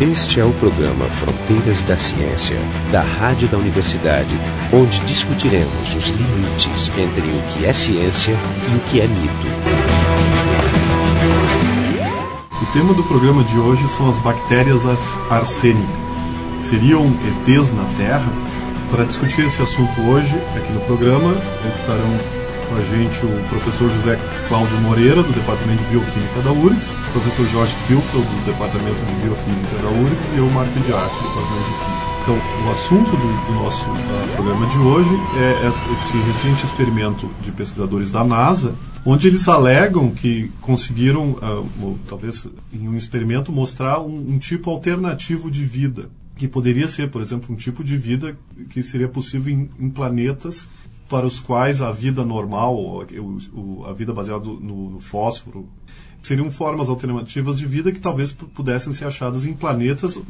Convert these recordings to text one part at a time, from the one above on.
Este é o programa Fronteiras da Ciência, da Rádio da Universidade, onde discutiremos os limites entre o que é ciência e o que é mito. O tema do programa de hoje são as bactérias arsênicas. Seriam ETs na Terra? Para discutir esse assunto hoje, aqui no programa, estarão com a gente o professor José Cláudio Moreira, do Departamento de Bioquímica da URGS, o professor Jorge Kilfeld, do Departamento de Biofísica da URGS, e eu, Marco Diaco, do Departamento de Física. Então, o assunto do, do nosso uh, programa de hoje é esse recente experimento de pesquisadores da NASA, onde eles alegam que conseguiram, uh, talvez em um experimento, mostrar um, um tipo alternativo de vida que poderia ser, por exemplo, um tipo de vida que seria possível em, em planetas para os quais a vida normal, o, a vida baseada no, no fósforo, seriam formas alternativas de vida que talvez pudessem ser achadas em planetas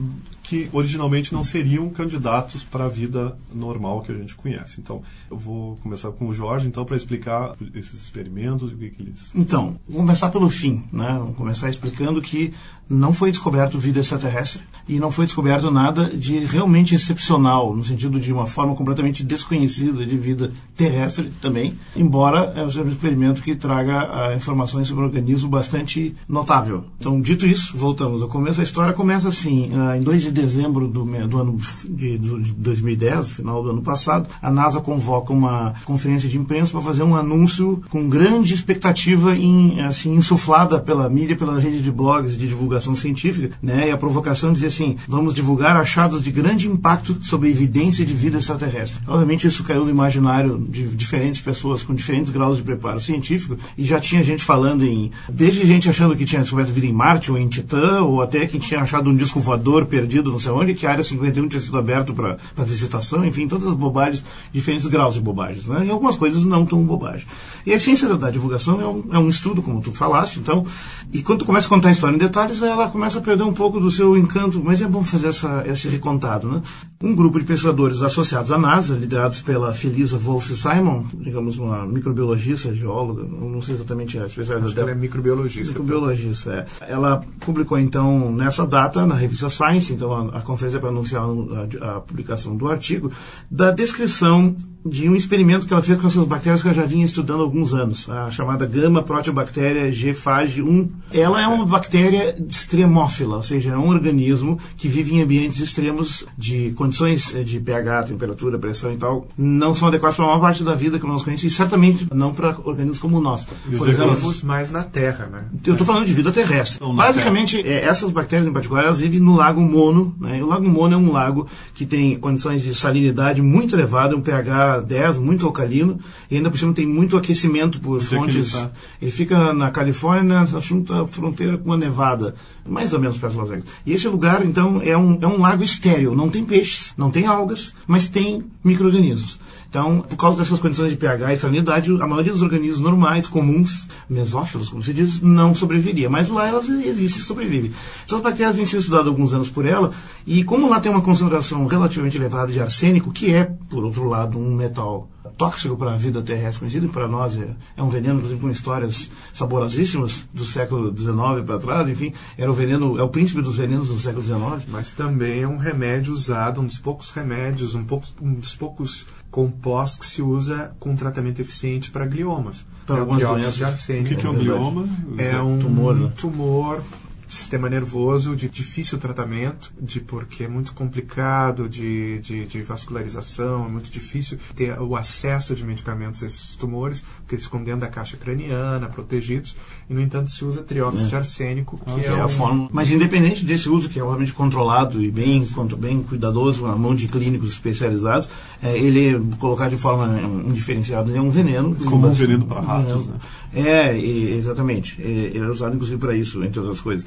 que originalmente não seriam candidatos para a vida normal que a gente conhece. Então, eu vou começar com o Jorge, então, para explicar esses experimentos e o que, que eles... Então, vou começar pelo fim, né? Vamos começar explicando que não foi descoberto vida extraterrestre e não foi descoberto nada de realmente excepcional, no sentido de uma forma completamente desconhecida de vida terrestre também, embora é um experimento que traga uh, informações sobre o organismo bastante notável. Então, dito isso, voltamos ao começo. A história começa assim, uh, em 2 de dezembro do, do ano de, de 2010, final do ano passado, a NASA convoca uma conferência de imprensa para fazer um anúncio com grande expectativa em, assim, insuflada pela mídia, pela rede de blogs de divulgação divulgação científica, né? E a provocação dizia assim: vamos divulgar achados de grande impacto sobre evidência de vida extraterrestre. Obviamente isso caiu no imaginário de diferentes pessoas com diferentes graus de preparo científico e já tinha gente falando em desde gente achando que tinha descoberto vida em Marte ou em Titã ou até que tinha achado um disco voador perdido não sei onde, que a área 51 tinha sido aberto para visitação, enfim, todas as bobagens, diferentes graus de bobagens, né? E algumas coisas não tão bobagens. E a ciência da divulgação é um, é um estudo, como tu falaste, então, e quando tu começa a contar a história em detalhes, ela começa a perder um pouco do seu encanto, mas é bom fazer essa, esse recontado. Né? Um grupo de pesquisadores associados à NASA, liderados pela Felisa Wolf Simon, digamos uma microbiologista, geóloga, não sei exatamente a especialidade dela. Ela é microbiologista. Microbiologista, é. Ela publicou então nessa data na revista Science, então a, a conferência para anunciar a, a publicação do artigo, da descrição de um experimento que ela fez com essas bactérias que eu já vinha estudando há alguns anos, a chamada Gama Proteobactéria G-Phage 1. Ela é uma bactéria extremófila, ou seja, é um organismo que vive em ambientes extremos de condições eh, de pH, temperatura, pressão e tal, não são adequadas para a maior parte da vida que nós conhecemos e certamente não para organismos como o nosso. Por exemplo, mais na Terra, né? Eu estou falando de vida terrestre. Basicamente, terra. essas bactérias em particular, elas vivem no Lago Mono. Né? E o Lago Mono é um lago que tem condições de salinidade muito elevada, um pH 10, muito alcalino, e ainda por cima tem muito aquecimento por fontes. Ele, tá? ele, fica na Califórnia, à fronteira com a Nevada, mais ou menos perto de Las Vegas. E esse lugar, então, é um, é um lago estéreo, não tem peixes, não tem algas, mas tem micro-organismos. Então, por causa dessas condições de pH e salinidade, a maioria dos organismos normais, comuns, mesófilos, como se diz, não sobreviveria. Mas lá elas existem e sobrevivem. Essas bactérias vêm sendo estudadas há alguns anos por ela, e como lá tem uma concentração relativamente elevada de arsênico, que é, por outro lado, um metal tóxico para a vida terrestre conhecida, e para nós é, é, um veneno, inclusive com histórias saborosíssimas do século XIX para trás, enfim, era o veneno, é o príncipe dos venenos do século XIX. Mas também é um remédio usado, um dos poucos remédios, um, pouco, um dos poucos compostos que se usa com tratamento eficiente para gliomas. Para é algumas doenças de arsênico. O que, que é um glioma? É um tumor, né? tumor sistema nervoso de difícil tratamento, de porque é muito complicado de, de, de, vascularização, é muito difícil ter o acesso de medicamentos a esses tumores, porque eles ficam dentro da caixa craniana, protegidos, e no entanto se usa trióxido é. de arsênico, que é, é, a forma. Mas independente desse uso, que é obviamente controlado e bem, quanto bem cuidadoso, na mão de clínicos especializados, é, ele colocado de forma indiferenciada é um veneno. Como um veneno para ratos, né? É, exatamente. Ele é usado inclusive para isso, entre outras coisas.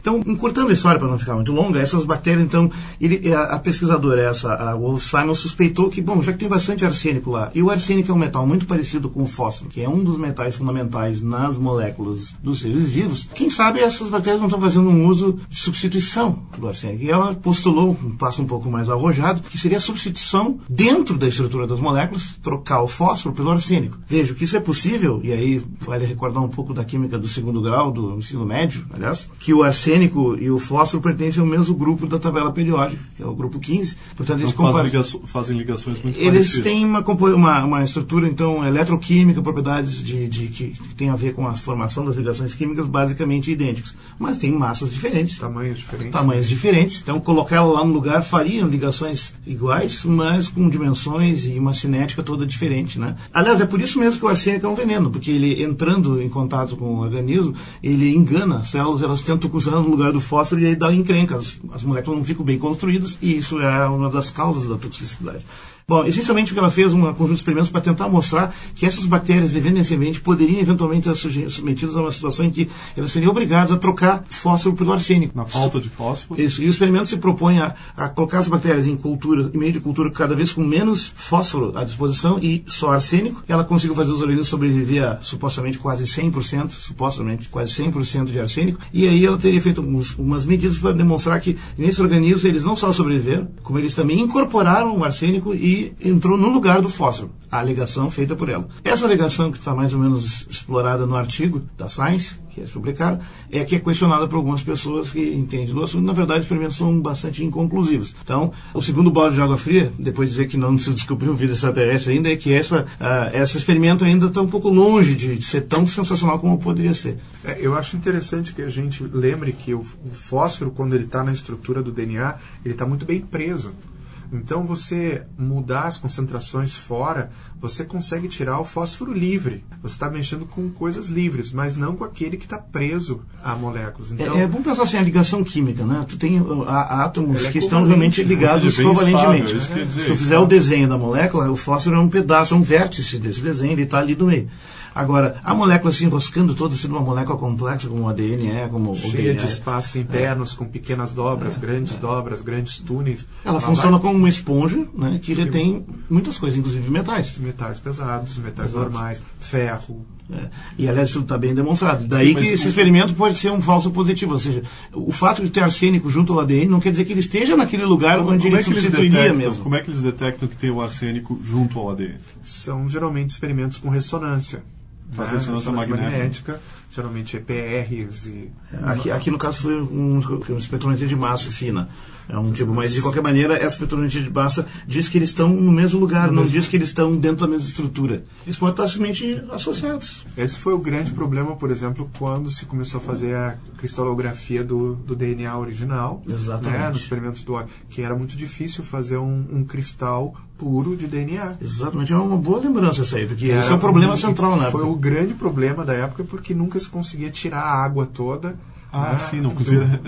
Então, encurtando a história para não ficar muito longa, essas bactérias, então, ele, a, a, pesquisadora essa, a Wolf Simon, suspeitou que, bom, já que tem bastante arsênico lá, e o arsênico é um metal muito parecido com o fósforo, que é um dos metais fundamentais nas moléculas dos seres vivos, quem sabe essas bactérias não estão fazendo um uso de substituição do arsênico. E ela postulou, um passo um pouco mais arrojado, que seria a substituição dentro da estrutura das moléculas, trocar o fósforo pelo arsênico. Veja, que isso é possível, e aí vale recordar um pouco da química do segundo grau, do ensino médio, aliás, que o arsênico e o fósforo pertencem ao mesmo grupo da tabela periódica, que é o grupo 15. Portanto, eles Então compar- fazem, ligaço- fazem ligações muito eles parecidas. têm uma, uma, uma estrutura, então, eletroquímica, propriedades de, de- que, que tem a ver com a formação das ligações químicas basicamente idênticas. Mas tem massas diferentes, Tamanhos diferentes. tamanhos diferentes. Então, colocar ela lá no lugar fariam ligações iguais, mas com dimensões e uma cinética toda diferente, né? Aliás, é por isso mesmo que o arsênico é um veneno, porque ele entrando em contato com o organismo, ele engana as células, elas tentam cruzar no lugar do fósforo e aí dá encrenca. As, as moléculas não ficam bem construídas e isso é uma das causas da toxicidade. Bom, essencialmente o que ela fez um conjunto de experimentos para tentar mostrar que essas bactérias vivendensamente poderiam eventualmente ser submetidas a uma situação em que elas seriam obrigadas a trocar fósforo pelo arsênico. Na falta de fósforo. Isso, e o experimento se propõe a, a colocar as bactérias em cultura, em meio de cultura cada vez com menos fósforo à disposição e só arsênico. Ela conseguiu fazer os organismos sobreviver a supostamente quase 100%, supostamente quase 100% de arsênico. E aí ela teria feito alguns, algumas medidas para demonstrar que nesses organismos eles não só sobreviveram, como eles também incorporaram o arsênico e entrou no lugar do fósforo. A alegação feita por ela. Essa alegação que está mais ou menos explorada no artigo da Science, que eles publicaram, é que é questionada por algumas pessoas que entendem do assunto. Na verdade, os experimentos são bastante inconclusivos. Então, o segundo balde de água fria, depois de dizer que não se descobriu vida extraterrestre ainda, é que essa, ah, esse experimento ainda está um pouco longe de, de ser tão sensacional como poderia ser. É, eu acho interessante que a gente lembre que o, o fósforo, quando ele está na estrutura do DNA, ele está muito bem preso. Então, você mudar as concentrações fora, você consegue tirar o fósforo livre. Você está mexendo com coisas livres, mas não com aquele que está preso a moléculas. Então, É, é bom pensar assim, a ligação química, né? Tu tem uh, á- átomos é que estão realmente né? ligados bem covalentemente. estável, dizer, Se tu fizer o desenho da molécula, o fósforo é um pedaço, é um vértice desse desenho, ele está ali no meio. Agora, a molécula se enroscando toda, sendo uma molécula complexa, como o ADN é, como o cheia DNA de é, espaços internos, com pequenas dobras, grandes dobras, grandes túneis. ela Ela funciona vai- como uma esponja, né? Que retém muitas coisas, inclusive metais. Metais pesados, metais normais, ferro. É, E aliás, isso está bem demonstrado. Daí Sim, que esse o- experimento pode ser um falso positivo. Ou seja, o fato de ter arsênico junto ao ADN não quer dizer que ele esteja naquele lugar Como, onde como ele é substituiria detectam, mesmo. como é que eles detectam que tem o arsênico junto ao ADN? São geralmente experimentos com ressonância. Faz né? ressonância magnética. geralmente EPRs e Aqui, aqui no caso foi um, um espectrometria de massa fina. É um tipo, mas de qualquer maneira, essa espectrometria de massa diz que eles estão no mesmo lugar, não diz que eles estão dentro da mesma estrutura. Eles podem estar simplesmente associados. Esse foi o grande problema, por exemplo, quando se começou a fazer a cristalografia do, do DNA original. Exatamente. Né, nos experimentos do que era muito difícil fazer um, um cristal puro de DNA. Exatamente, é uma boa lembrança essa aí, porque Era esse é o problema central na Foi época. o grande problema da época, porque nunca se conseguia tirar a água toda. Ah, né, sim, não do- conseguia.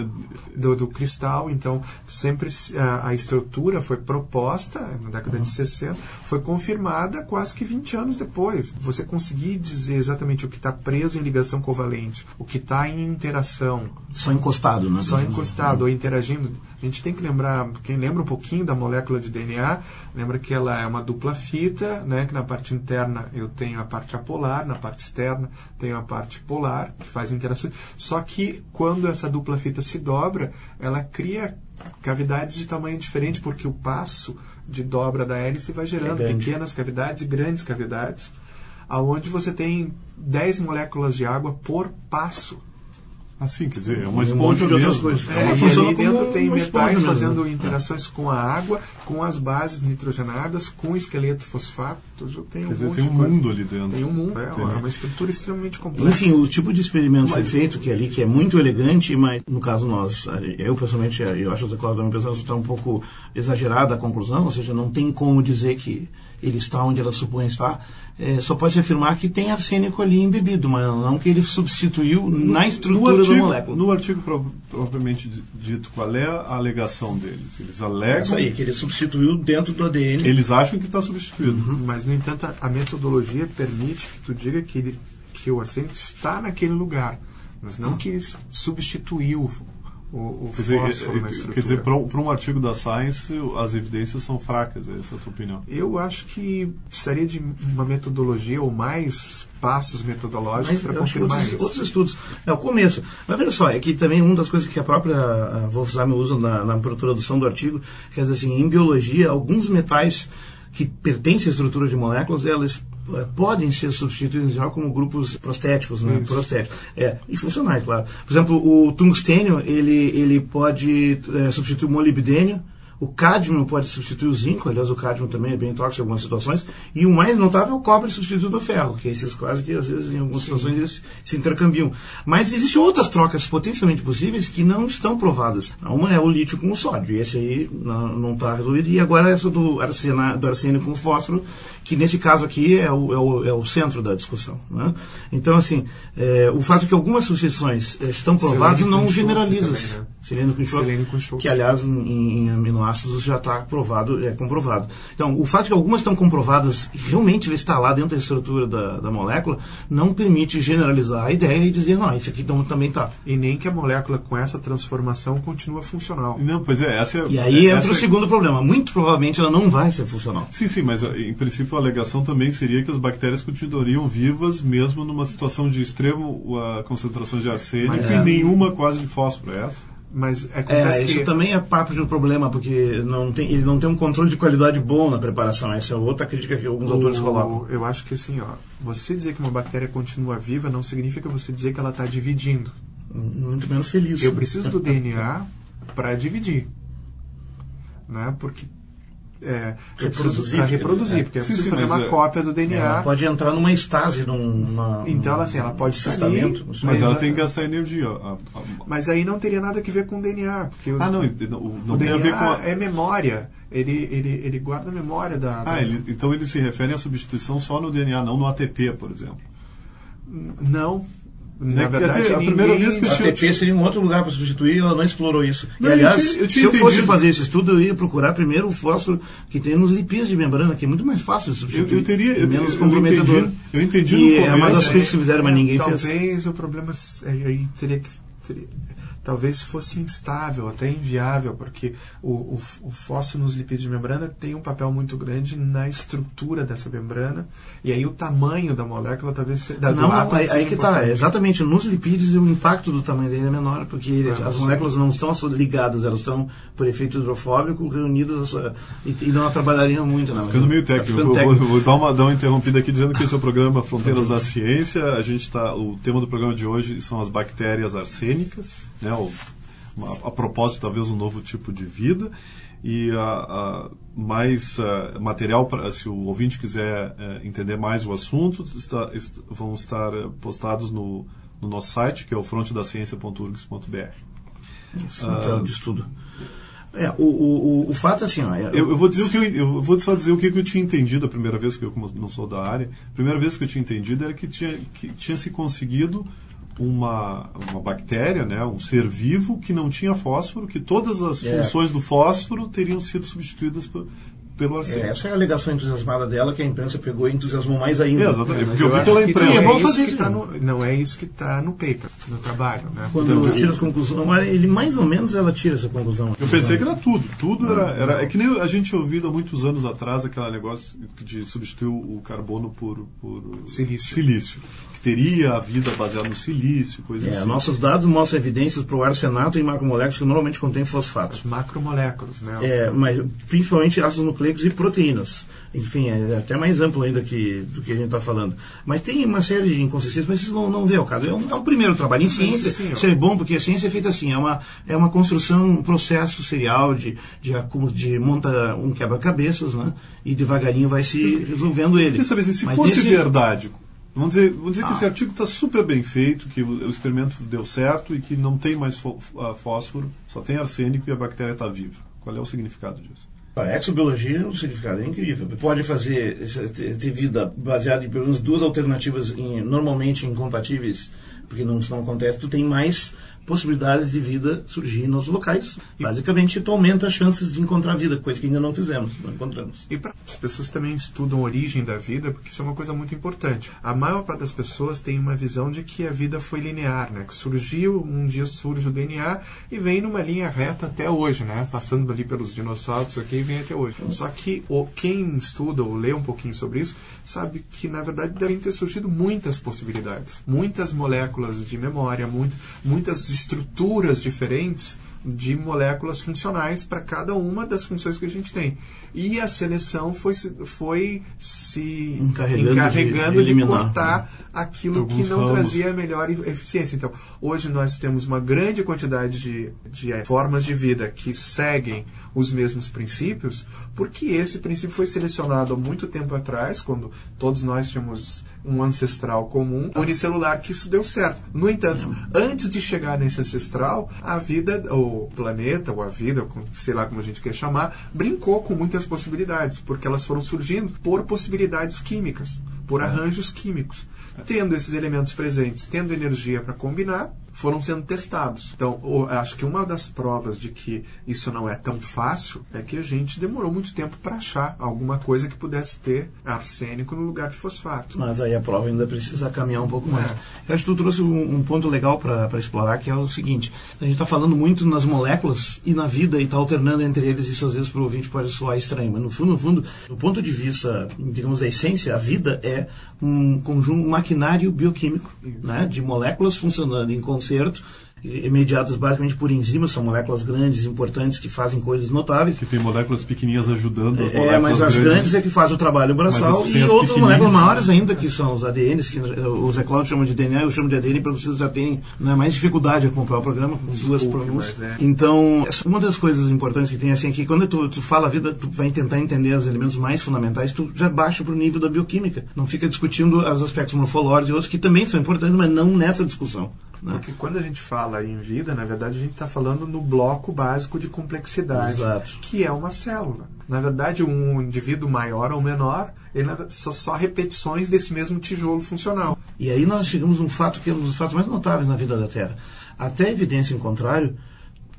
do, do cristal. Então, sempre se- a, a estrutura foi proposta na década de 60, foi confirmada quase que 20 anos depois. Você conseguir dizer exatamente o que está preso em ligação covalente, o que está em interação, Só encostado, né? só encostado ou interagindo. A gente tem que lembrar, quem lembra um pouquinho da molécula de DNA, lembra que ela é uma dupla fita, né, que na parte interna eu tenho a parte apolar, na parte externa tenho a parte polar, que faz interação. Só que quando essa dupla fita se dobra, ela cria cavidades de tamanho diferente, porque o passo de dobra da hélice vai gerando É pequenas cavidades e grandes cavidades, aonde você tem 10 moléculas de água por passo. Assim, quer dizer, é Um uma monte esponja de outras coisas. É, Ela funciona como dentro tem metais fazendo né? interações com a água, com as bases nitrogenadas, com esqueleto fosfatos. Eu tenho Quer dizer, monte tem um coisa. mundo ali dentro. Tem um mundo. É Tem. uma, uma estrutura extremamente complexa. Enfim, o tipo de experimento foi feito que é ali que é muito elegante, mas no caso nós, eu pessoalmente, eu acho que a Cláudia também pensando está um pouco exagerada a conclusão, ou seja, não tem como dizer que ele está onde ela supõe estar. É, só pode se afirmar que tem arsênico ali embebido, mas não que ele substituiu na estrutura no artigo, da molécula. No artigo pro- propriamente di- dito, qual é a alegação deles? Eles alegam. Essa aí, que ele substituiu dentro do ADN. Eles acham que está substituído. Mas, no entanto, a, a metodologia permite que tu diga que, ele, que o arsênico está naquele lugar, mas não que substituiu o, o Quer dizer, fósforo na é- é- estrutura. quer dizer para um, artigo da Science, as evidências são fracas, essa é a tua opinião. Eu acho que precisaria de uma metodologia ou mais passos metodológicos para confirmar outros, isso. outros estudos. É o começo. Mas veja só, é que também uma das coisas que a própria Wolfsheim usa na, na produção do artigo, quer dizer assim, em biologia, alguns metais que pertencem à estrutura de moléculas, elas eh, podem ser substituídas já como grupos prostéticos, né? Prostéticos. É, e funcionais, claro. Por exemplo, o tungstênio, ele, ele pode é, substituir o molibdênio, o cádmio pode substituir o zinco, aliás, o cádmio também é bem tóxico em algumas situações. E o mais notável é o cobre substituindo o ferro, que é esses quase que às vezes em algumas situações eles se intercambiam. Mas existem outras trocas potencialmente possíveis que não estão provadas. Uma é o lítio com o sódio, e esse aí não está resolvido. E agora essa do, arsena, do arsênio com o fósforo, que nesse caso aqui é o, é o, é o centro da discussão. Né? Então, assim, é, o fato de que algumas substituições estão provadas não generaliza. Também, né? Selênio com enxofre, que aliás em, em aminoácidos já está provado, é comprovado. Então, o fato de que algumas estão comprovadas e realmente ele está lá dentro da estrutura da, da molécula, não permite generalizar a ideia e dizer, não, isso aqui também está. E nem que a molécula com essa transformação continua funcional. Não, pois é, essa é, E aí essa entra o segundo problema. Muito provavelmente ela não vai ser funcional. Sim, sim, mas em princípio a alegação também seria que as bactérias continuariam vivas mesmo numa situação de extremo a concentração de arsênico mas, e é. nenhuma quase de fósforo, é essa? Mas acontece é, isso que... também é parte do problema, porque não tem, ele não tem um controle de qualidade bom na preparação. Essa é outra crítica que alguns o, autores colocam. Eu acho que assim, ó, você dizer que uma bactéria continua viva não significa você dizer que ela está dividindo. Muito menos feliz. Eu preciso do DNA para dividir. Né? Porque é, reproduzir. Reproduzir, é. porque eu preciso fazer uma é, cópia do DNA. Ela pode entrar numa estase, numa, então ela, assim, ela pode sair, mas, mas ela tem que gastar energia. A, a, mas aí não teria nada a ver com o DNA. Porque ah, não, não, não tem DNA a ver com. A... É memória. Ele, ele, ele guarda a memória da. Ah, da... Ele, então ele se refere à substituição só no DNA, não no ATP, por exemplo. Não, na verdade, a primeira vez que a ATP seria um outro lugar para substituir, ela não explorou isso. Não, e, aliás, eu tinha, eu tinha se eu fosse fazer esse estudo, eu ia procurar primeiro o fósforo que tem nos lipídios de membrana, que é muito mais fácil de substituir. Eu, eu teria, eu, menos comprometedor. Eu entendi, eu entendi e é uma das críticas que fizeram, mas ninguém talvez fez. Talvez o problema aí teria que teria, talvez fosse instável, até inviável, porque o, o, o, fósforo nos lipídios de membrana tem um papel muito grande na estrutura dessa membrana, e aí o tamanho da molécula talvez... Da, não, não aí, aí que está, exatamente, nos lipídios o impacto do tamanho dele é menor, porque ah, as moléculas não estão ligadas, elas estão, por efeito hidrofóbico, reunidas e, e não trabalhariam muito. Não, ficando meio técnico, ficando técnico. Vou, vou, dar, uma, dar uma interrompida aqui dizendo que esse é o programa Fronteiras da Ciência, a gente tá, o tema do programa de hoje são as bactérias arsênicas, né, né, a, a propósito, talvez um novo tipo de vida. E a, a mais a, material para se o ouvinte quiser é, entender mais o assunto está, est, vão estar é, postados no, no, nosso site que é o frontedaciencia.urgs.br Isso, então, de estudo. É, o, o, o fato é assim, ó, é, eu, eu, vou dizer o que eu, eu, vou só dizer o que eu tinha entendido a primeira vez que eu como não sou da área, a primeira vez que eu tinha entendido era que tinha que tinha se conseguido uma, uma bactéria, né, um ser vivo que não tinha fósforo, que todas as é. funções do fósforo teriam sido substituídas por, pelo arsênio. É, essa é a alegação entusiasmada dela que a imprensa pegou e entusiasmou mais ainda. É, exatamente, porque eu vi pela imprensa. Não é, vamos fazer isso tá no, não é isso que está no paper, no trabalho. Né? Quando então, tira as conclusões, ele mais ou menos ela tira essa conclusão. Eu pensei que era tudo. Tudo era, era. É que nem a gente ouviu há muitos anos atrás aquele negócio de substituir o carbono por, por silício. silício teria a vida baseada no silício, coisas é, assim. Nossos dados mostram evidências para o arsenato e macromoléculas que normalmente contêm fosfatos. As macromoléculas, né? É, mas principalmente ácidos nucleicos e proteínas. Enfim, é até mais amplo ainda que, do que a gente está falando. Mas tem uma série de inconsistências, mas isso não, não vê o caso. É um, é um primeiro trabalho. Em ciência, sim, isso é bom, porque a ciência é feita assim, é uma, é uma construção, um processo serial de, de, de monta um quebra-cabeças, né? E devagarinho vai se resolvendo ele. Quer saber, se mas fosse desse... verdade, Vamos dizer, vamos dizer ah. que esse artigo está super bem feito, que o, o, experimento deu certo e que não tem mais fósforo, só tem arsênico e a bactéria está viva. Qual é o significado disso? A exobiologia, o significado é incrível. Pode fazer, ter vida baseada em pelo menos duas alternativas em, normalmente incompatíveis, porque não, não acontece, tu tem mais possibilidades de vida surgir nos locais. Basicamente, tu aumenta as chances de encontrar vida, coisa que ainda não fizemos, não encontramos. E para as pessoas também estudam a origem da vida, porque isso é uma coisa muito importante. A maior parte das pessoas tem uma visão de que a vida foi linear, né? Que surgiu, um dia surge o DNA e vem numa linha reta até hoje, né? Passando ali pelos dinossauros aqui e vem até hoje. Só que o, quem estuda ou lê um pouquinho sobre isso, sabe que na verdade devem ter surgido muitas possibilidades. Muitas moléculas de memória, muito, muitas estruturas diferentes de moléculas funcionais para cada uma das funções que a gente tem. E a seleção foi, foi se Encarregando encarregando de- de, de eliminar. cortar aquilo que não ramos. trazia melhor eficiência. Então, hoje nós temos uma grande quantidade de, de eh, formas de vida que seguem os mesmos princípios, porque esse princípio foi selecionado há muito tempo atrás, quando todos nós tínhamos um ancestral comum unicelular, que isso deu certo. No entanto, antes de chegar nesse ancestral, a vida, o planeta, ou a vida, sei lá como a gente quer chamar, brincou com muitas possibilidades, porque elas foram surgindo por possibilidades químicas, por arranjos químicos. Tendo esses elementos presentes, tendo energia para combinar, foram sendo testados. Então, acho que uma das provas de que isso não é tão fácil é que a gente demorou muito tempo para achar alguma coisa que pudesse ter arsênico no lugar de fosfato. Mas aí a prova ainda precisa caminhar um pouco mais. Eu acho que tu trouxe um, um ponto legal para explorar, que é o seguinte: a gente está falando muito nas moléculas e na vida e está alternando entre eles, isso às vezes para o ouvinte pode soar estranho, mas no fundo, no fundo, do ponto de vista, digamos, da essência, a vida é um conjunto, um maquinário bioquímico, né, de moléculas funcionando em concerto, mediadas basicamente por enzimas, são moléculas grandes, importantes, que fazem coisas notáveis. Que tem moléculas pequenininhas ajudando as É, moléculas mas as grandes é que fazem o trabalho braçal as- e as outras moléculas maiores ainda, que são os ADNs, que eh, o Zé Cláudio chama de DNA, eu chamo de ADN para vocês já terem né, mais dificuldade a acompanhar o programa com duas pronúncias. é. Então, essa- uma das coisas importantes que tem assim é que quando tu, tu fala a vida, tu vai tentar entender os elementos mais fundamentais, tu já baixa para o nível da bioquímica. Não fica discutindo os aspectos morfológicos e outros que também são importantes, mas não nessa discussão. Né? Porque quando a gente fala em vida, na verdade a gente está falando no bloco básico de complexidade, Exato. que é uma célula. Na verdade, um indivíduo maior ou menor, ele são só repetições desse mesmo tijolo funcional. E aí nós chegamos a um fato que é um dos fatos mais notáveis na vida da Terra. Até evidência em contrário,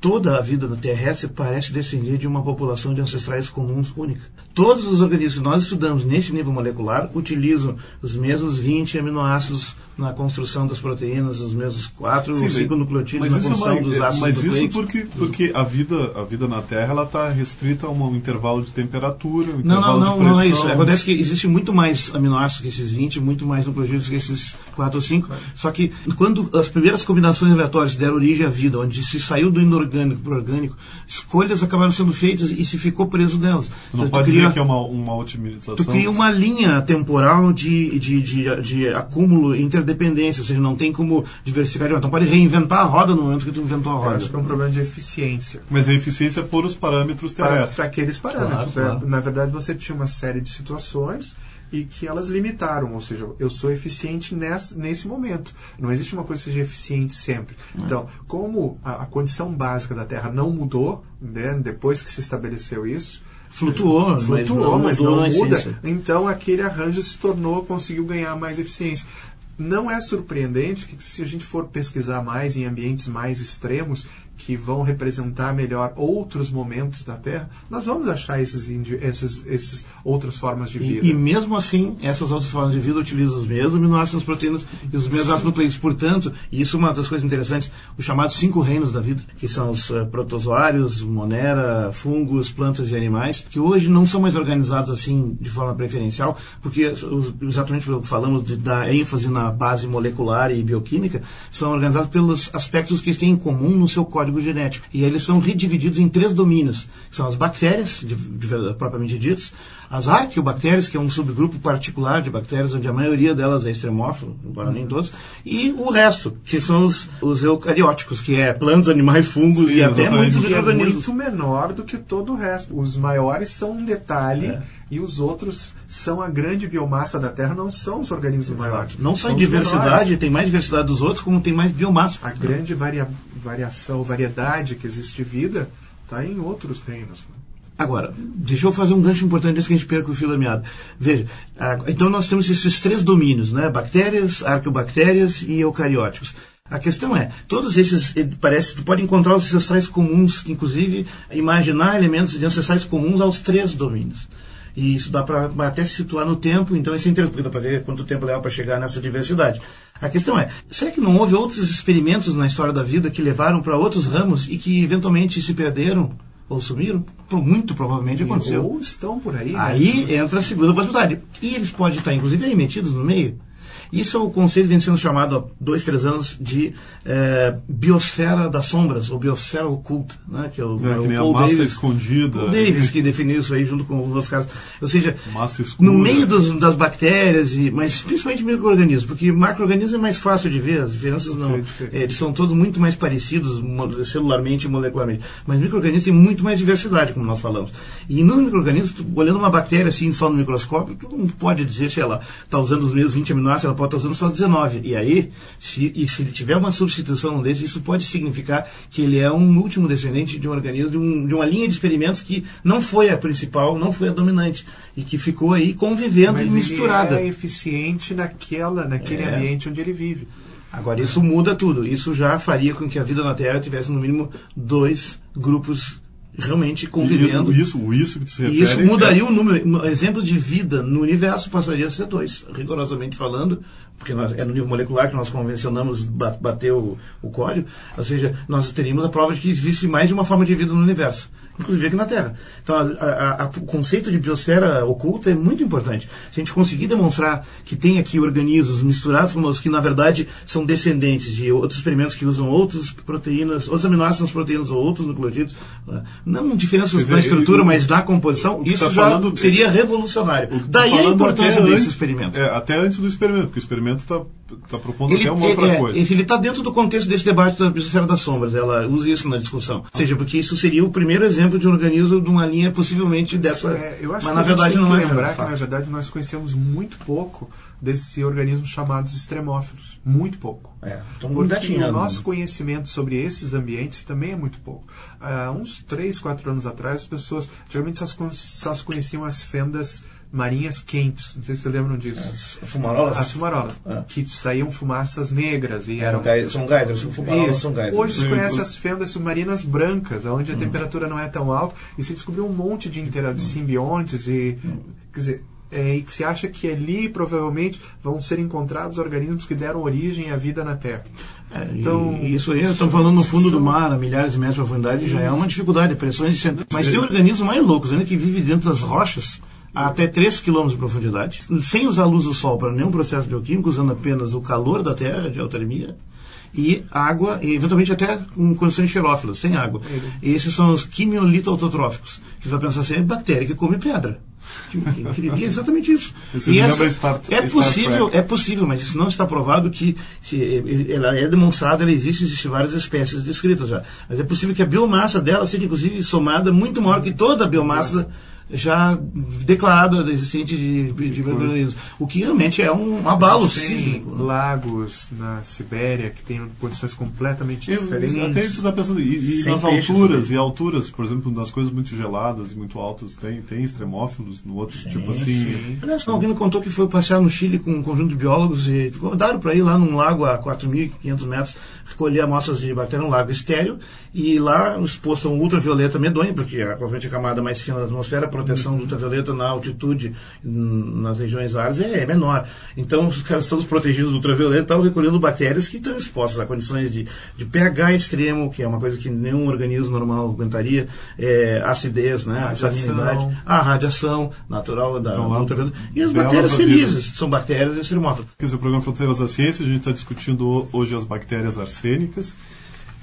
toda a vida da terrestre parece descender de uma população de ancestrais comuns única. Todos os organismos que nós estudamos nesse nível molecular utilizam os mesmos 20 aminoácidos na construção das proteínas, os mesmos 4 ou Sim, 5 mas- nucleotídeos na isso é construção uma- dos é, ácidos Mas isso porque, porque a, vida, a vida na Terra está restrita a um intervalo de temperatura, um Não, não, intervalo não, de não é pressão. isso. Acontece que existe muito mais aminoácidos que esses 20, muito mais nucleotídeos que esses 4 ou 5. Só que quando as primeiras combinações aleatórias deram origem à vida, onde se saiu do inorgânico para o orgânico, escolhas acabaram sendo feitas e se ficou preso delas. Não Tu pode dizer que é uma, uma otimização. Tu cria uma linha temporal de, de, de, de acúmulo e interdependência, ou seja, não tem como diversificar. Então pode reinventar a roda no momento que tu inventou a Eu roda. acho que é um problema de eficiência. Mas a eficiência é por os parâmetros terrestres. para aqueles parâmetros. Claro, É, claro. Na verdade, você tinha uma série de situações e que elas limitaram, ou seja, eu sou eficiente nesse, nesse momento. Não existe uma coisa que seja eficiente sempre. Então, como a, a condição básica da Terra não mudou, né, depois que se estabeleceu isso, Flutuou, mas flutuou, não mas não muda. Então aquele arranjo se tornou, conseguiu ganhar mais eficiência. Não é surpreendente que se a gente for pesquisar mais em ambientes mais extremos que vão representar melhor outros momentos da Terra, nós vamos achar esses, esses, esses outras formas de vida. E, e mesmo assim, essas outras formas de vida utilizam os mesmos aminoácidos, proteínas e os mesmos ácidos nucleicos. Portanto, e isso é uma das coisas interessantes, os chamados cinco reinos da vida, que são os eh, protozoários, monera, fungos, plantas e animais, que hoje não são mais organizados assim de forma preferencial, porque exatamente pelo que falamos de dar ênfase na base molecular e bioquímica, são organizados pelos aspectos que eles têm em comum no seu código genético. E eles são redivididos em três domínios, que são as bactérias, de, de propriamente ditas, as arqueobactérias, que é um subgrupo particular de bactérias, onde a maioria delas é extremófila, embora nem todas, e o resto, que são os, os eucarióticos, que é plantas, animais, fungos Sim, e até muitos que é organismos. muito menor do que todo o resto. Os maiores são um detalhe É. e os outros são a grande biomassa da Terra, não são os organismos maiores. Não só em diversidade, menores. tem mais diversidade dos outros, como tem mais biomassa. A grande varia- variação, variedade que existe de vida está em outros reinos. né? Agora, deixa eu fazer um gancho importante antes que a gente perca o fio da meada. Veja, então nós temos esses três domínios, né? Bactérias, arqueobactérias e eucarióticos. A questão é, todos esses, eh, parece, tu pode encontrar os ancestrais comuns, inclusive imaginar elementos de ancestrais comuns aos três domínios. E isso dá para até se situar no tempo, então isso é interessante, para ver quanto tempo leva para chegar nessa diversidade. A questão é, será que não houve outros experimentos na história da vida que levaram para outros ramos e que eventualmente se perderam ou sumiram? Muito provavelmente aconteceu. Ou estão por aí. né? Aí entra a segunda possibilidade. E eles podem estar, inclusive, aí metidos no meio. Isso é o conceito que vem sendo chamado há dois, três anos de é, biosfera das sombras, ou biosfera oculta, né? que é o, é, que o Paul massa Davis, escondida. O Davis que definiu isso aí junto com os outros caras. Ou seja, no meio dos, das bactérias, e, mas principalmente micro-organismos, porque macro-organismos é mais fácil de ver, as diferenças não. É, eles são todos muito mais parecidos celularmente e molecularmente. Mas micro-organismos têm muito mais diversidade, como nós falamos. E nos micro-organismos, olhando uma bactéria assim só no microscópio, tu não pode dizer se ela está usando os mesmos 20 aminoácidos, ela pode tá usando só 19. E aí, se, e se ele tiver uma substituição desse, isso pode significar que ele é um último descendente de um organismo, de, um, de uma linha de experimentos que não foi a principal, não foi a dominante. E que ficou aí convivendo Mas e misturada. Ele é eficiente naquela, naquele é. ambiente onde ele vive. Agora, isso muda tudo. Isso já faria com que a vida na Terra tivesse, no mínimo, dois grupos realmente convivendo. E isso, isso que tu se refere, isso mudaria é... o número. Exemplo de vida no universo passaria a ser dois, rigorosamente falando, porque nós, é no nível molecular que nós convencionamos bater o, o código, ou seja, nós teríamos a prova de que existe mais de uma forma de vida no universo inclusive aqui na Terra. Então, a, a, a, o conceito de biosfera oculta é muito importante. Se a gente conseguir demonstrar que tem aqui organismos misturados conosco, que na verdade são descendentes de outros experimentos que usam outras proteínas, outros aminoácidos nas proteínas ou outros nucleotídeos, né? não diferenças dizer, na estrutura, eu, mas na composição, isso tá já falando, seria revolucionário. Tá Daí a importância desse antes, experimento. É, até antes do experimento, porque o experimento está está propondo ele, até uma outra é, coisa. Ele está dentro do contexto desse debate da biosfera das sombras. Ela usa isso na discussão. Ou seja, porque isso seria o primeiro exemplo de um organismo de uma linha possivelmente dessa. É, eu acho mas que na verdade não é. lembrar que na verdade nós conhecemos muito pouco desse organismo chamados extremófilos. Muito pouco. É, então Porque o nosso conhecimento sobre esses ambientes também é muito pouco. Há uns 3, 4 anos atrás, as pessoas geralmente só, só conheciam as fendas marinhas quentes. Não sei se vocês lembram disso. As fumarolas? As fumarolas. Ah. Que saíam fumaças negras e eram. São geysers, fumarolas são geysers. Hoje se conhece as fendas submarinas brancas, onde a hum. temperatura não é tão alta, e se descobriu um monte de, intera de simbiontes e. Hum. Quer dizer, é, e que se acha que ali provavelmente vão ser encontrados organismos que deram origem à vida na Terra. É, então, isso aí, estamos falando no fundo do mar, a milhares de metros de profundidade, já é uma dificuldade, pressões de centro. Mas tem organismos mais loucos ainda que vivem dentro das rochas a até 3 km de profundidade, sem usar a luz do sol para nenhum processo bioquímico, usando apenas o calor da Terra, de altermia, e água, e eventualmente até em condições xerófilas, sem água. E esses são os quimiolito-autotróficos, que você vai pensar assim, é bactéria que come pedra. Que, é exatamente isso. e essa, Star, é possível, é possível, mas isso não está provado que se, ela é demonstrada, ela existe, existem várias espécies descritas já. Mas é possível que a biomassa dela seja inclusive somada muito maior que toda a biomassa já declarado existente de, de, de o que realmente é um abalo sísmico. Né? Lagos na Sibéria que tem condições completamente Eu, diferentes. Até isso está pensando, e, e nas alturas, e alturas, por exemplo, nas coisas muito geladas e muito altas, tem, tem extremófilos no outro, sim, tipo assim. Aliás, alguém me contou que foi passear no Chile com um conjunto de biólogos e convidaram para ir lá num lago a 4.500 metros, recolher amostras de bactéria, um lago estéreo, e lá exposto a um ultravioleta medonho, porque a, a camada mais fina da atmosfera proteção do ultravioleta na altitude, nas regiões áridas, é, é, menor. Então, os caras todos protegidos do ultravioleta estavam recolhendo bactérias que estão expostas a condições de, de pH extremo, que é uma coisa que nenhum organismo normal aguentaria, é, acidez, né, a salinidade, a radiação natural da, então, ultravioleta. E as bactérias felizes, são bactérias extremófilas. Quer dizer, o programa Fronteiras da Ciência, a gente está discutindo hoje as bactérias arsênicas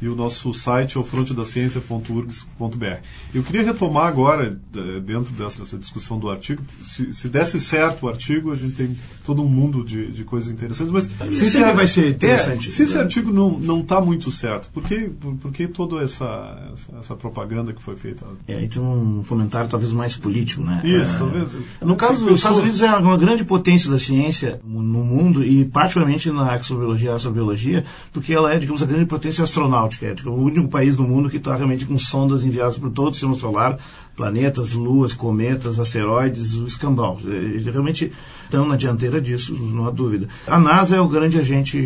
e o nosso site é o frontedaciencia.urgs.br. Eu queria retomar agora, dentro dessa, discussão do artigo, se, se, desse certo o artigo, a gente tem todo um mundo de, de coisas interessantes, mas se esse, vai ser interessante. É, se esse artigo não está muito certo, por que, por, por que toda essa, essa, essa, propaganda que foi feita? É, aí tem um comentário talvez mais político, né? Isso, é, talvez. No caso dos Estados Unidos é uma grande potência da ciência no mundo e particularmente na exobiologia e astrobiologia, porque ela é, digamos, a grande potência astronômica É o único país do mundo que está realmente com sondas enviadas por todo o sistema solar, planetas, luas, cometas, asteroides, o escambau. Eles realmente estão na dianteira disso, não há dúvida. A NASA é o grande agente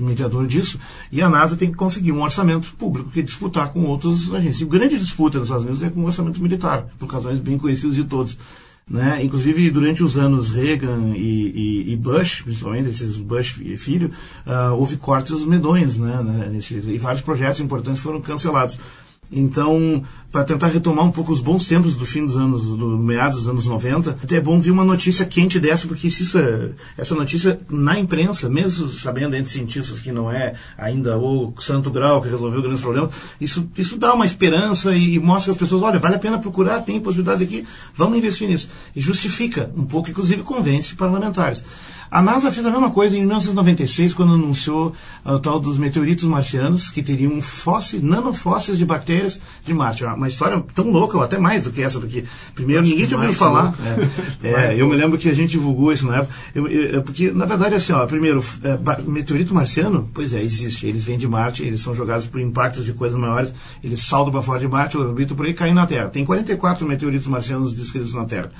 mediador disso, e a NASA tem que conseguir um orçamento público que disputar com outras agências. E a grande disputa nos Estados Unidos é com o orçamento militar, por razões bem conhecidas de todos. Né? Inclusive, durante os anos Reagan e, e, e Bush, principalmente, esses Bush filho, uh, houve cortes medonhos, né? né nesses, e vários projetos importantes foram cancelados. Então, para tentar retomar um pouco os bons tempos do fim dos anos, do meados dos anos 90, até é bom ver uma notícia quente dessa, porque se isso é, essa notícia na imprensa, mesmo sabendo entre cientistas que não é ainda o santo grau que resolveu grandes problemas, isso, isso dá uma esperança e mostra às pessoas, olha, vale a pena procurar, tem possibilidades aqui, vamos investir nisso. E justifica um pouco, inclusive convence parlamentares. A NASA fez a mesma coisa em 1996, quando anunciou o tal dos meteoritos marcianos, que teriam fósseis, nanofósseis de bactérias de Marte. Uma história tão louca, ou até mais do que essa daqui. Primeiro, Acho ninguém tinha ouvido falar. É, é, eu me lembro que a gente divulgou isso na época. Eu, eu, porque, na verdade, assim, ó, primeiro, é, meteorito marciano, pois é, existe. Eles vêm de Marte, eles são jogados por impactos de coisas maiores, eles saltam para fora de Marte, orbitam por aí e caem na Terra. Tem 44 meteoritos marcianos descritos na Terra.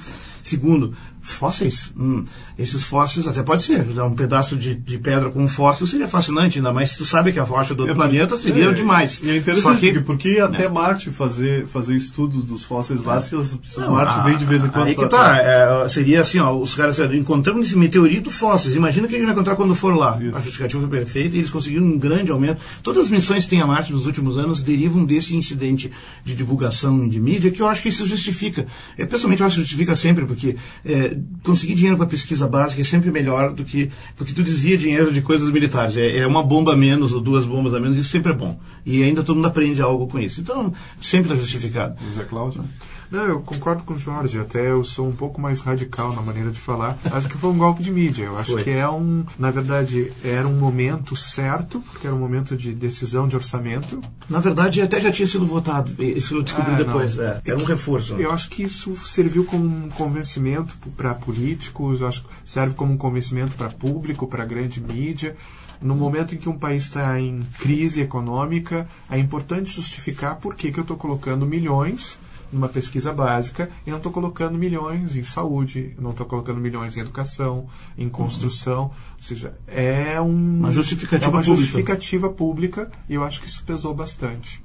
Segundo, fósseis. Hum, esses fósseis até pode ser. Um pedaço de, de, pedra com um fóssil seria fascinante, ainda mais se tu sabe que a rocha do outro é, planeta seria é, demais. E é interessante, que, porque até né? Marte fazer, fazer estudos dos fósseis lá, se, os, se não, Marte a, vem de vez em quando. Aí que tá, é, seria assim, ó, os caras encontrando esse meteorito fósseis. Imagina que ele vai encontrar quando for lá. Isso. A justificativa foi perfeita e eles conseguiram um grande aumento. Todas as missões que tem a Marte nos últimos anos derivam desse incidente de divulgação de mídia que eu acho que isso justifica. Eu, pessoalmente, eu acho que justifica sempre, porque é, conseguir dinheiro para pesquisa básica é sempre melhor do que porque tu desvia dinheiro de coisas militares. É, é, uma bomba a menos ou duas bombas a menos, isso sempre é bom. E ainda todo mundo aprende algo com isso. Então, sempre está justificado. José Cláudio? Não, eu concordo com o Jorge, até eu sou um pouco mais radical na maneira de falar. Acho que foi um golpe de mídia. Eu acho foi. que é um, na verdade, era um momento certo, porque era um momento de decisão de orçamento. Na verdade, até já tinha sido votado. Isso eu descobri ah, depois. É, é um reforço. Eu acho que isso serviu como um convencimento para políticos, eu acho que serve como um convencimento para público, para grande mídia no momento em que um país está em crise econômica, é importante justificar por que, que eu estou colocando milhões numa pesquisa básica e não estou colocando milhões em saúde, não estou colocando milhões em educação, em construção. Uhum. Ou seja, é um, uma justificativa, é uma pública. justificativa pública e eu acho que isso pesou bastante.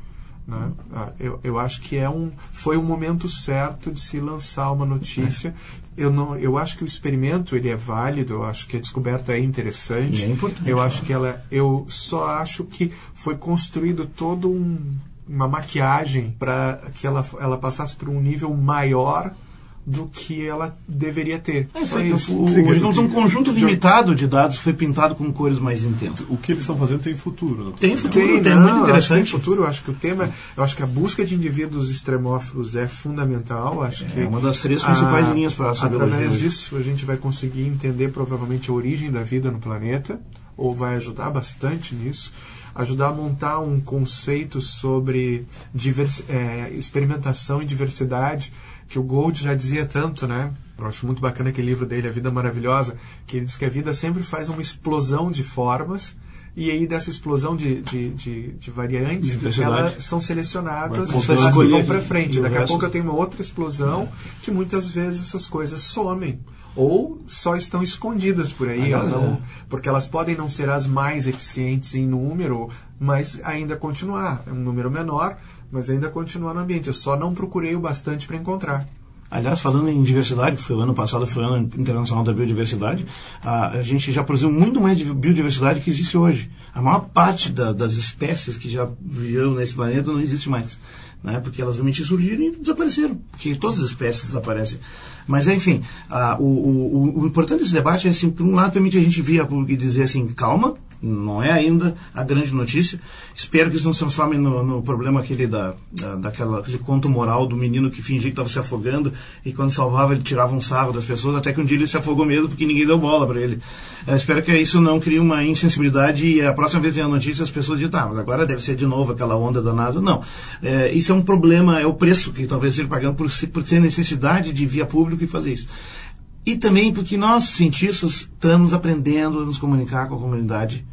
Né? Ah, eu, eu acho que é um, foi um momento certo de se lançar uma notícia. É. Eu, não, eu acho que o experimento ele é válido, eu acho que a descoberta é interessante. E é importante. Eu acho que ela, eu só acho que foi construído todo um uma maquiagem para que ela, ela passasse por um nível maior do que ela deveria ter. É, foi, isso. O, o, digamos, um conjunto limitado de dados foi pintado com cores mais intensas. O que eles estão fazendo tem futuro. Né? Tem futuro, tem, tem não, muito interessante. Tem futuro, eu acho que o tema, eu acho que a busca de indivíduos extremófilos é fundamental. Acho é que uma das três principais a, linhas para a Através disso, a gente vai conseguir entender provavelmente a origem da vida no planeta, ou vai ajudar bastante nisso ajudar a montar um conceito sobre divers, é, experimentação e diversidade, que o Gold já dizia tanto, né? Eu acho muito bacana aquele livro dele, A Vida Maravilhosa, que ele diz que a vida sempre faz uma explosão de formas, e aí dessa explosão de, de, de, de variantes, elas são selecionadas e vão para frente. Daqui a pouco eu tenho uma outra explosão, que muitas vezes essas coisas somem ou só estão escondidas por aí, ah, não, é. porque elas podem não ser as mais eficientes em número, mas ainda continuar. É um número menor, mas ainda continuar no ambiente. Eu só não procurei o bastante para encontrar. Aliás, falando em diversidade, foi o ano passado, foi o ano internacional da biodiversidade, a, a gente já produziu muito mais de biodiversidade que existe hoje. A maior parte da, das espécies que já viveram nesse planeta não existe mais né? porque elas realmente surgiram e desapareceram, porque todas as espécies desaparecem. Mas, enfim, o, o, o, importante desse debate é, assim, por um lado, permite a gente vir a dizer assim, calma, não é ainda a grande notícia. Espero que isso não se transforme no, no problema aquele da, da, daquela, aquele conto moral do menino que fingia que estava se afogando e quando salvava ele tirava um sarro das pessoas, até que um dia ele se afogou mesmo porque ninguém deu bola para ele. Eu espero que isso não crie uma insensibilidade e a próxima vez que a notícia as pessoas dizem, tá, mas agora deve ser de novo aquela onda da NASA. Não. É, isso é um problema, é o preço que talvez seja pagando por, por ter necessidade de via público e fazer isso. E também porque nós, cientistas, estamos aprendendo a nos comunicar com a comunidade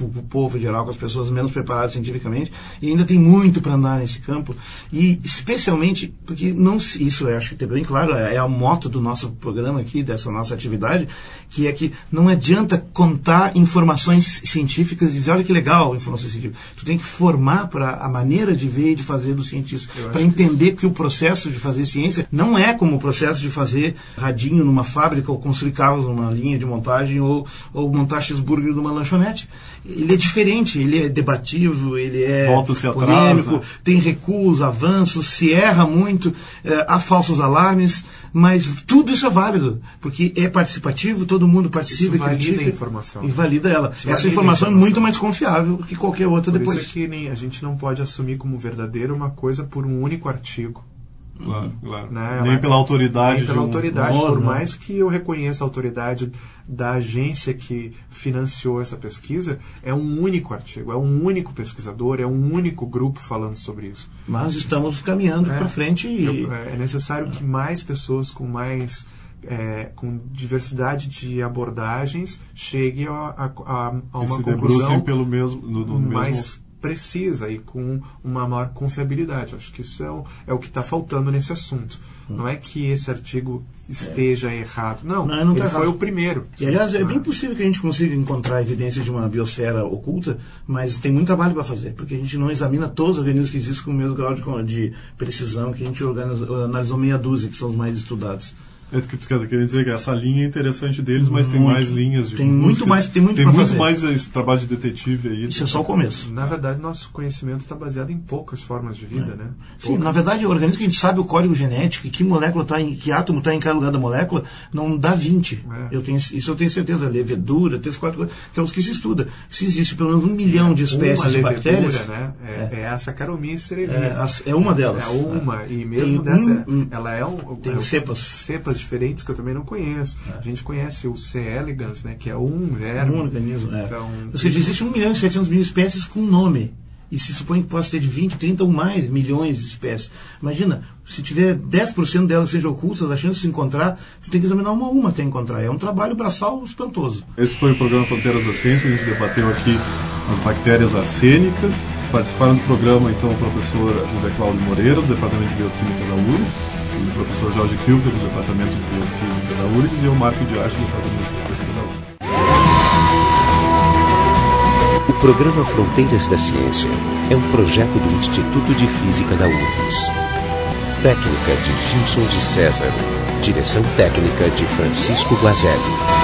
o povo em geral, com as pessoas menos preparadas cientificamente, e ainda tem muito para andar nesse campo, e especialmente porque não isso eu acho que tem bem claro, é, é a moto do nosso programa aqui, dessa nossa atividade, que é que não adianta contar informações científicas e dizer, olha que legal informação científica. Tu tem que formar para a maneira de ver e de fazer do cientista, para entender que... que o processo de fazer ciência não é como o processo de fazer radinho numa fábrica ou construir carros numa linha de montagem ou, ou montar cheeseburger numa lanchonete ele é diferente, ele é debativo, ele é polêmico, atrás, né? tem recuos, avanços, se erra muito, eh, há falsos alarmes, mas tudo isso é válido, porque é participativo, todo mundo participa Isso valida critica a informação. e valida ela. Isso Essa valida a informação é informação. muito mais confiável que qualquer outra Por depois. isso é que nem, a gente não pode assumir como verdadeiro uma coisa por um único artigo. Claro, claro. Né? Nem Ela- pela autoridade. Nem pela de um- autoridade, por não. mais que eu reconheça a autoridade da agência que financiou essa pesquisa, é um único artigo, é um único pesquisador, é um único grupo falando sobre isso. Mas estamos caminhando É. para frente e Eu- é necessário que mais pessoas com mais é, com diversidade de abordagens cheguem a, a- a- uma se conclusão pelo mesmo, no, no mais mesmo precisa e com uma maior confiabilidade. Acho que isso é o, é o que está faltando nesse assunto. Não é que esse artigo esteja errado. Não, Não, não ele tá foi errado. o primeiro. E, aliás, é Ah, bem possível que a gente consiga encontrar evidência de uma biosfera oculta, mas tem muito trabalho para fazer, porque a gente não examina todos os organismos que existem com o mesmo grau de, de precisão que a gente organiza- analisou meia dúzia, que são os mais estudados. É que tu quer dizer que essa linha é interessante deles, mas tem Muito. mais linhas de Tem muito busca. mais- tem muito tem muito fazer. mais esse trabalho de detetive aí. Isso é só o começo. Na verdade, nosso conhecimento está baseado em poucas formas de vida, né? Sim, Poucas. na verdade, o organismo que a gente sabe o código genético, e que molécula tá em, que átomo está em cada lugar da molécula, não dá 20. É. Eu tenho, isso eu tenho certeza. Levedura, três, quatro coisas, que é os que se estuda. Se existe pelo menos um milhão de espécies uma de levedura, bactérias, né? É, é a Saccharomyces cerevisiae. É, é uma delas. É uma. E mesmo Tem dessa, um- ela é um. tem é cepas. Cepas diferentes que eu também não conheço. É. A gente conhece o C. elegans, né? Que é um um verme. organismo. É. Então, Ou seja, existe 1 milhão e 700 mil espécies com nome. E se supõe que possa ter de 20, 30 ou mais milhões de espécies. Imagina, se tiver 10% delas que sejam ocultas, a chance de se encontrar, tu tem que examinar uma a uma até encontrar. É um trabalho braçal espantoso. Esse foi o programa Fronteiras da Ciência, a gente debateu aqui as bactérias arsênicas. Participaram do programa, então, o professor José Cláudio Moreira, do Departamento de Bioquímica da URGS, o professor Jorge Kilfer, do Departamento de Biofísica da URGS, e eu, Marco de Arte, do Departamento de Física da URGS. O programa Fronteiras da Ciência é um projeto do Instituto de Física da URGS. Técnica de Gilson de César. Direção técnica de Francisco Guazelli.